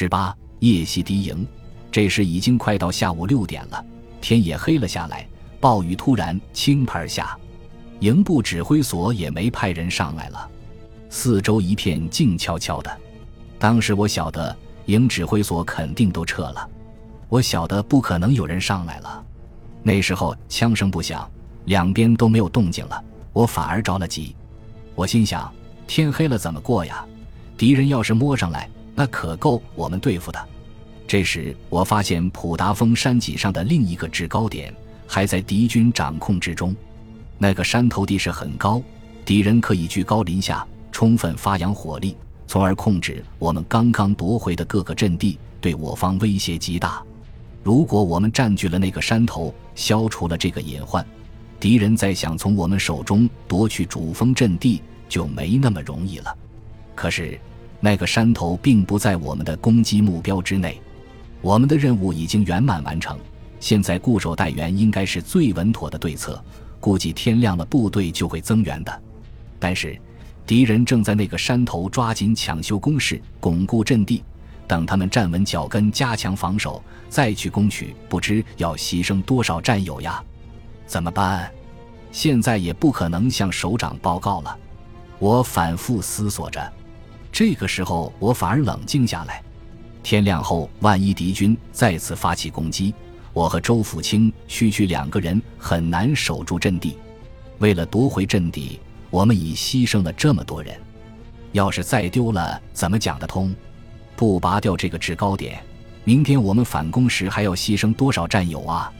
十八夜袭敌营，这时已经快到下午六点了，天也黑了下来。暴雨突然倾盆而下，营部指挥所也没派人上来了，四周一片静悄悄的。当时我晓得营指挥所肯定都撤了，我晓得不可能有人上来了。那时候枪声不响，两边都没有动静了，我反而着了急。我心想：天黑了怎么过呀？敌人要是摸上来，那可够我们对付的。这时我发现普达峰山脊上的另一个制高点。还在敌军掌控之中，那个山头地势很高，敌人可以居高临下，充分发扬火力，从而控制我们刚刚夺回的各个阵地，对我方威胁极大。如果我们占据了那个山头，消除了这个隐患，敌人再想从我们手中夺取主峰阵地就没那么容易了。可是，那个山头并不在我们的攻击目标之内，我们的任务已经圆满完成。现在固守待援应该是最稳妥的对策，估计天亮了部队就会增援的。但是，敌人正在那个山头抓紧抢修工事，巩固阵地，等他们站稳脚跟，加强防守，再去攻取，不知要牺牲多少战友呀？怎么办？现在也不可能向首长报告了。我反复思索着，这个时候我反而冷静下来。天亮后，万一敌军再次发起攻击，我和周福清区区两个人很难守住阵地，为了夺回阵地，我们已牺牲了这么多人，要是再丢了，怎么讲得通？不拔掉这个制高点，明天我们反攻时还要牺牲多少战友啊？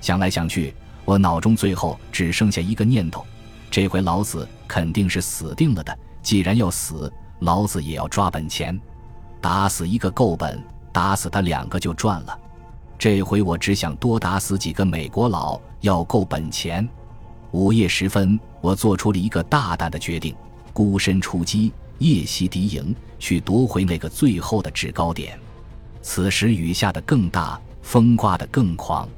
想来想去，我脑中最后只剩下一个念头：这回老子肯定是死定了的。既然要死，老子也要抓本钱，打死一个够本，打死他两个就赚了。这回我只想多打死几个美国佬，要够本钱。午夜时分，我做出了一个大胆的决定：孤身出击，夜袭敌营，去夺回那个最后的制高点。此时雨下得更大，风刮得更狂。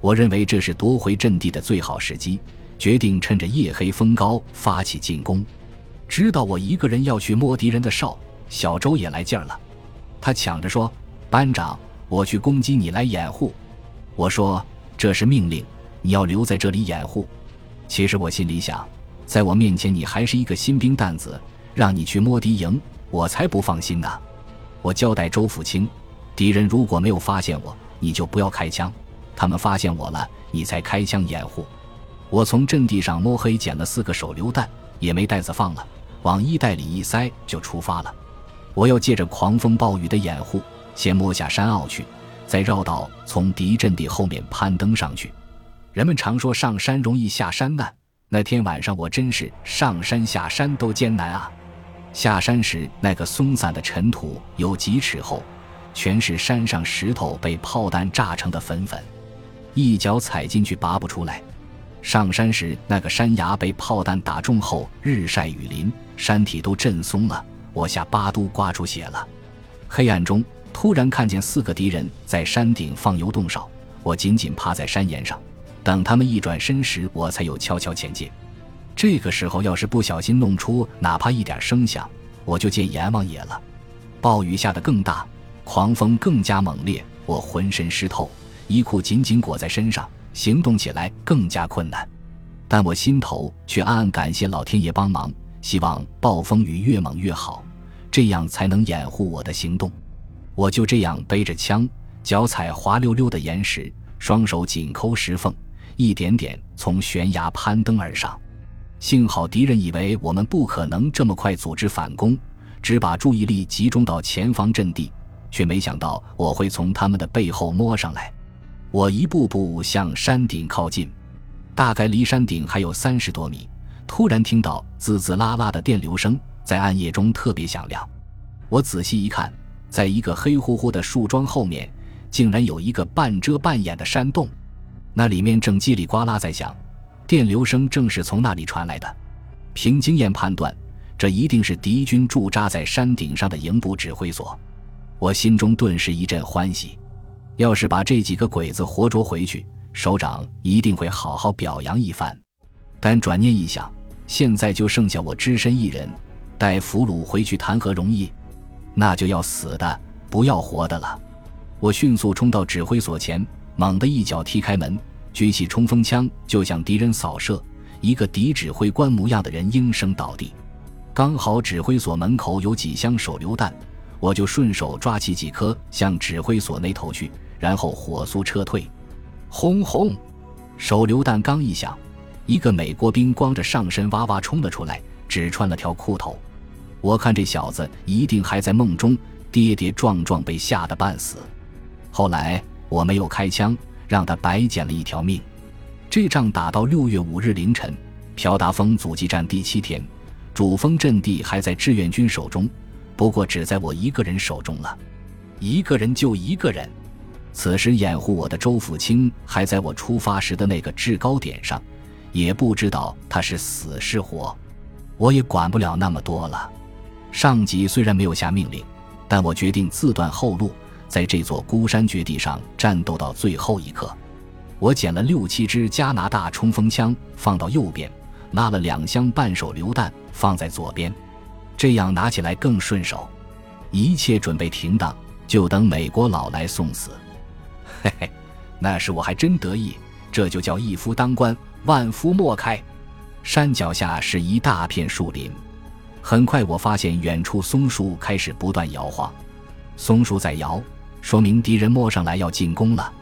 我认为这是夺回阵地的最好时机，决定趁着夜黑风高发起进攻。知道我一个人要去摸敌人的哨，小周也来劲儿了，他抢着说：“班长。”我去攻击你来掩护，我说这是命令，你要留在这里掩护。其实我心里想，在我面前你还是一个新兵蛋子，让你去摸敌营，我才不放心呢。我交代周福清，敌人如果没有发现我，你就不要开枪；他们发现我了，你才开枪掩护。我从阵地上摸黑捡了四个手榴弹，也没袋子放了，往衣袋里一塞就出发了。我要借着狂风暴雨的掩护。先摸下山坳去，再绕道从敌阵地后面攀登上去。人们常说上山容易下山难，那天晚上我真是上山下山都艰难啊！下山时那个松散的尘土有几尺厚，全是山上石头被炮弹炸成的粉粉，一脚踩进去拔不出来。上山时那个山崖被炮弹打中后，日晒雨淋，山体都震松了，我下巴都刮出血了。黑暗中。突然看见四个敌人在山顶放油洞哨，我紧紧趴在山岩上，等他们一转身时，我才有悄悄前进。这个时候要是不小心弄出哪怕一点声响，我就见阎王爷了。暴雨下得更大，狂风更加猛烈，我浑身湿透，衣裤紧紧裹在身上，行动起来更加困难。但我心头却暗暗感谢老天爷帮忙，希望暴风雨越猛越好，这样才能掩护我的行动。我就这样背着枪，脚踩滑溜溜的岩石，双手紧抠石缝，一点点从悬崖攀登而上。幸好敌人以为我们不可能这么快组织反攻，只把注意力集中到前方阵地，却没想到我会从他们的背后摸上来。我一步步向山顶靠近，大概离山顶还有三十多米，突然听到滋滋啦啦的电流声，在暗夜中特别响亮。我仔细一看。在一个黑乎乎的树桩后面，竟然有一个半遮半掩的山洞，那里面正叽里呱啦在响，电流声正是从那里传来的。凭经验判断，这一定是敌军驻扎在山顶上的营部指挥所。我心中顿时一阵欢喜，要是把这几个鬼子活捉回去，首长一定会好好表扬一番。但转念一想，现在就剩下我只身一人，带俘虏回去谈何容易？那就要死的，不要活的了！我迅速冲到指挥所前，猛地一脚踢开门，举起冲锋枪就向敌人扫射。一个敌指挥官模样的人应声倒地。刚好指挥所门口有几箱手榴弹，我就顺手抓起几颗向指挥所那头去，然后火速撤退。轰轰！手榴弹刚一响，一个美国兵光着上身哇哇冲了出来，只穿了条裤头。我看这小子一定还在梦中，跌跌撞撞被吓得半死。后来我没有开枪，让他白捡了一条命。这仗打到六月五日凌晨，朴达峰阻击战第七天。主峰阵地还在志愿军手中，不过只在我一个人手中了。一个人就一个人。此时掩护我的周福清还在我出发时的那个制高点上，也不知道他是死是活。我也管不了那么多了。上级虽然没有下命令，但我决定自断后路，在这座孤山绝地上战斗到最后一刻。我捡了六七支加拿大冲锋枪，放到右边。拉了两箱半手榴弹放在左边，这样拿起来更顺手。一切准备停当，就等美国佬来送死。嘿嘿，那时我还真得意，这就叫一夫当关，万夫莫开。山脚下是一大片树林，很快我发现远处松树开始不断摇晃，松树在摇，说明敌人摸上来要进攻了。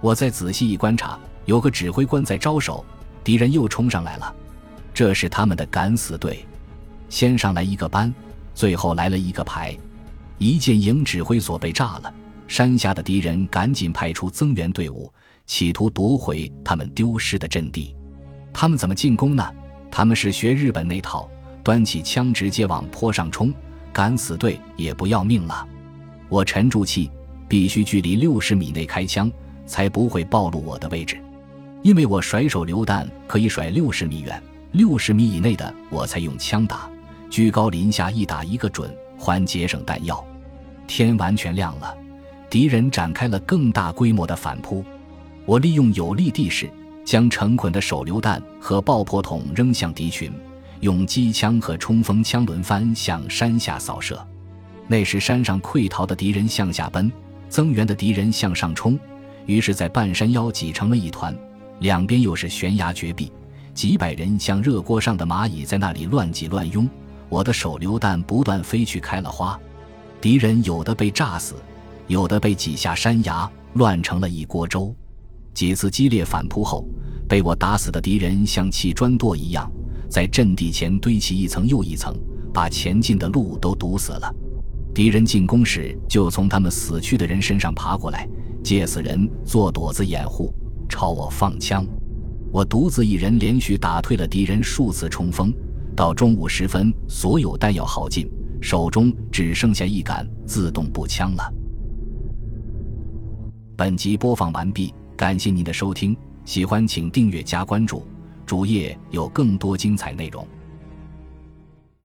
我再仔细一观察，有个指挥官在招手，敌人又冲上来了。这是他们的敢死队，先上来一个班，最后来了一个排。一见营指挥所被炸了，山下的敌人赶紧派出增援队伍，企图夺回他们丢失的阵地。他们怎么进攻呢？他们是学日本那套，端起枪直接往坡上冲。敢死队也不要命了。我沉住气，必须距离六十米内开枪，才不会暴露我的位置，因为我甩手榴弹可以甩六十米远。六十米以内的我才用枪打，居高临下一打一个准，还节省弹药。天完全亮了，敌人展开了更大规模的反扑。我利用有利地势，将成捆的手榴弹和爆破筒扔向敌群，用机枪和冲锋枪轮番向山下扫射。那时山上溃逃的敌人向下奔，增援的敌人向上冲，于是，在半山腰挤成了一团，两边又是悬崖绝壁。几百人像热锅上的蚂蚁，在那里乱挤乱拥。我的手榴弹不断飞去，开了花。敌人有的被炸死，有的被挤下山崖，乱成了一锅粥。几次激烈反扑后，被我打死的敌人像砌砖垛一样，在阵地前堆起一层又一层，把前进的路都堵死了。敌人进攻时，就从他们死去的人身上爬过来，借死人做垛子掩护，朝我放枪。我独自一人连续打退了敌人数次冲锋，到中午时分，所有弹药耗尽，手中只剩下一杆自动步枪了。本集播放完毕，感谢您的收听，喜欢请订阅加关注，主页有更多精彩内容。